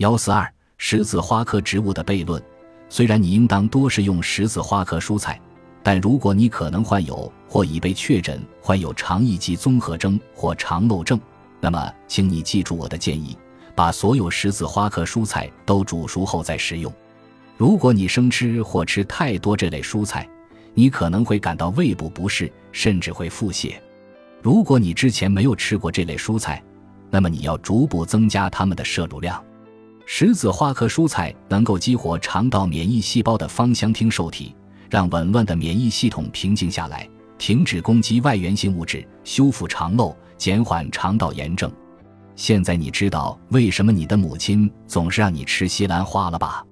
幺四二十字花科植物的悖论。虽然你应当多食用十字花科蔬菜，但如果你可能患有或已被确诊患有肠易激综合征或肠漏症，那么请你记住我的建议：把所有十字花科蔬菜都煮熟后再食用。如果你生吃或吃太多这类蔬菜，你可能会感到胃部不适，甚至会腹泻。如果你之前没有吃过这类蔬菜，那么你要逐步增加它们的摄入量。十字花科蔬菜能够激活肠道免疫细胞的芳香烃受体，让紊乱的免疫系统平静下来，停止攻击外源性物质，修复肠漏，减缓肠道炎症。现在你知道为什么你的母亲总是让你吃西兰花了吧？